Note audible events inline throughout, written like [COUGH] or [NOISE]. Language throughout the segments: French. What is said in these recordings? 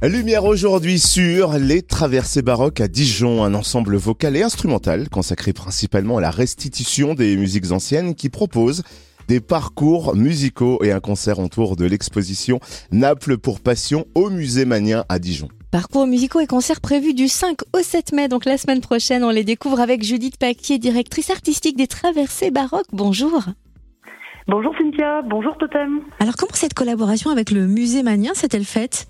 Lumière aujourd'hui sur les traversées baroques à Dijon, un ensemble vocal et instrumental consacré principalement à la restitution des musiques anciennes qui propose des parcours musicaux et un concert autour de l'exposition Naples pour Passion au Musée Manien à Dijon. Parcours musicaux et concerts prévus du 5 au 7 mai, donc la semaine prochaine. On les découvre avec Judith Paquier, directrice artistique des Traversées Baroques. Bonjour. Bonjour Cynthia, bonjour Totem. Alors comment cette collaboration avec le musée Manien s'est-elle faite?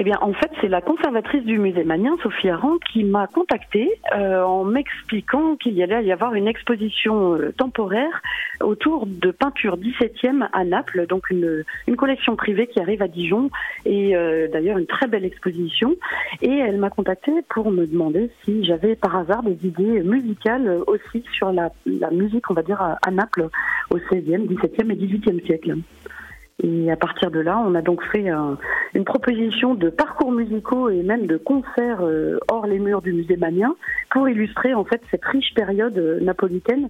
Eh bien, en fait, c'est la conservatrice du musée Manien, Sophie Aran, qui m'a contactée euh, en m'expliquant qu'il allait y avoir une exposition euh, temporaire autour de peinture 17e à Naples, donc une, collection privée qui arrive à Dijon, et euh, d'ailleurs une très belle exposition. Et elle m'a contactée pour me demander si j'avais par hasard des idées musicales aussi sur la, la musique, on va dire, à, à Naples, au 16e, 17e et 18e siècle. Et à partir de là, on a donc fait une proposition de parcours musicaux et même de concerts euh, hors les murs du musée Manien pour illustrer en fait cette riche période euh, napolitaine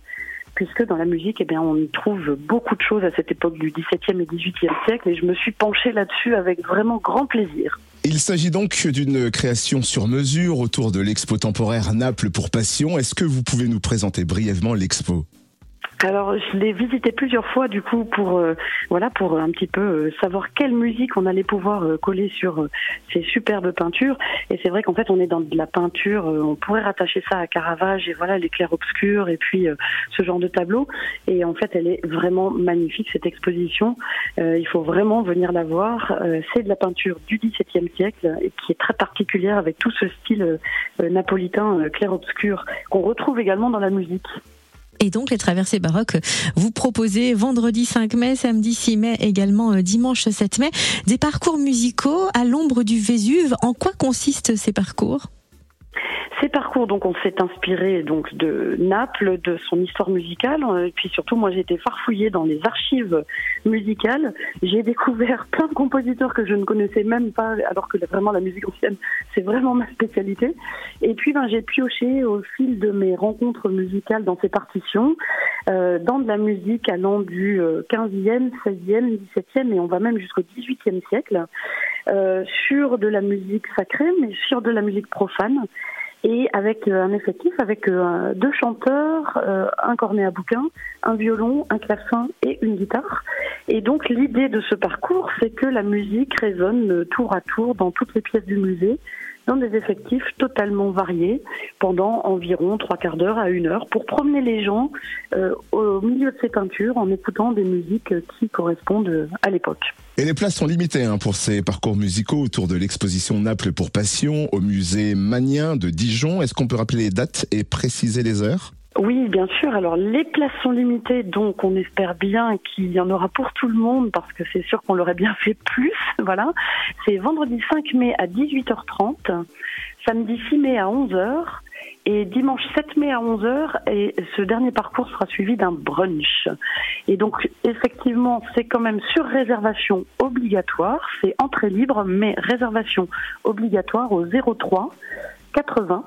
puisque dans la musique, eh bien, on y trouve beaucoup de choses à cette époque du XVIIe et XVIIIe siècle, et je me suis penchée là-dessus avec vraiment grand plaisir. Il s'agit donc d'une création sur mesure autour de l'expo temporaire Naples pour Passion. Est-ce que vous pouvez nous présenter brièvement l'expo? Alors, je l'ai visité plusieurs fois, du coup, pour euh, voilà, pour un petit peu euh, savoir quelle musique on allait pouvoir euh, coller sur ces superbes peintures. Et c'est vrai qu'en fait, on est dans de la peinture. on pourrait rattacher ça à Caravage et voilà, l'éclair obscur et puis ce genre de tableau. Et en fait, elle est vraiment magnifique cette exposition. il faut vraiment venir la voir. c'est de la peinture du XVIIe siècle et qui est très particulière avec tout ce style napolitain clair obscur qu'on retrouve également dans la musique. Et donc les traversées baroques, vous proposez vendredi 5 mai, samedi 6 mai, également euh, dimanche 7 mai, des parcours musicaux à l'ombre du Vésuve. En quoi consistent ces parcours? Ces parcours, donc, on s'est inspiré donc de Naples, de son histoire musicale, euh, et puis surtout, moi, j'ai été farfouillée dans les archives musicales. J'ai découvert plein de compositeurs que je ne connaissais même pas, alors que vraiment la musique ancienne, c'est vraiment ma spécialité. Et puis, ben, j'ai pioché au fil de mes rencontres musicales dans ces partitions, euh, dans de la musique allant du 15e, 16e, 17e, et on va même jusqu'au 18e siècle, euh, sur de la musique sacrée, mais sur de la musique profane et avec euh, un effectif avec euh, deux chanteurs, euh, un cornet à bouquin, un violon, un clavecin et une guitare. Et donc l'idée de ce parcours, c'est que la musique résonne tour à tour dans toutes les pièces du musée, des effectifs totalement variés, pendant environ trois quarts d'heure à une heure, pour promener les gens au milieu de ces peintures en écoutant des musiques qui correspondent à l'époque. Et les places sont limitées hein, pour ces parcours musicaux autour de l'exposition Naples pour Passion au musée Manien de Dijon. Est-ce qu'on peut rappeler les dates et préciser les heures? Oui, bien sûr. Alors les places sont limitées, donc on espère bien qu'il y en aura pour tout le monde parce que c'est sûr qu'on l'aurait bien fait plus. [LAUGHS] Voilà. C'est vendredi 5 mai à 18h30, samedi 6 mai à 11h et dimanche 7 mai à 11h, et ce dernier parcours sera suivi d'un brunch. Et donc, effectivement, c'est quand même sur réservation obligatoire, c'est entrée libre, mais réservation obligatoire au 03 80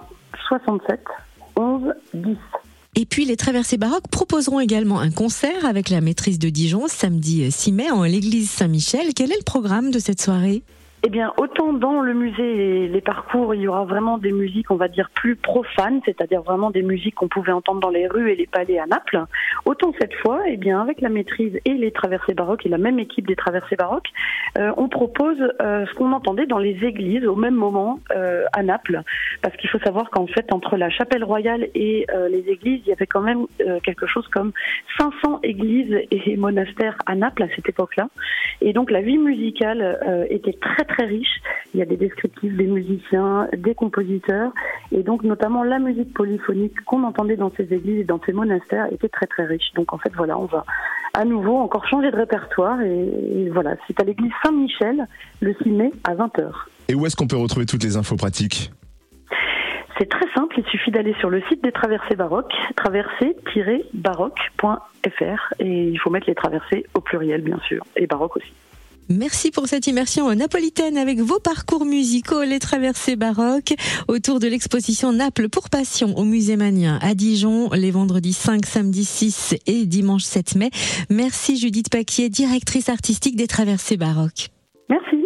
67 11 10. Et puis les traversées baroques proposeront également un concert avec la maîtrise de Dijon samedi 6 mai en l'église Saint-Michel. Quel est le programme de cette soirée? Eh bien, autant dans le musée et les parcours, il y aura vraiment des musiques, on va dire, plus profanes, c'est-à-dire vraiment des musiques qu'on pouvait entendre dans les rues et les palais à Naples. Autant cette fois, eh bien, avec la maîtrise et les traversées baroques et la même équipe des traversées baroques, euh, on propose euh, ce qu'on entendait dans les églises au même moment euh, à Naples. Parce qu'il faut savoir qu'en fait, entre la chapelle royale et les églises, il y avait quand même quelque chose comme 500 églises et monastères à Naples à cette époque-là. Et donc, la vie musicale était très, très riche. Il y a des descriptifs des musiciens, des compositeurs, et donc notamment la musique polyphonique qu'on entendait dans ces églises et dans ces monastères était très très riche. Donc en fait voilà, on va à nouveau encore changer de répertoire, et, voilà, c'est à l'église Saint-Michel le 6 mai à 20h. Et où est-ce qu'on peut retrouver toutes les infos pratiques? C'est très simple, il suffit d'aller sur le site des traversées baroques, traversées-baroque.fr, et il faut mettre les traversées au pluriel bien sûr, et baroque aussi. Merci pour cette immersion napolitaine avec vos parcours musicaux, les traversées baroques, autour de l'exposition Naples pour Passion au Musée Manien à Dijon, les vendredis 5, samedi 6 et dimanche 7 mai. Merci Judith Paquier, directrice artistique des traversées baroques. Merci.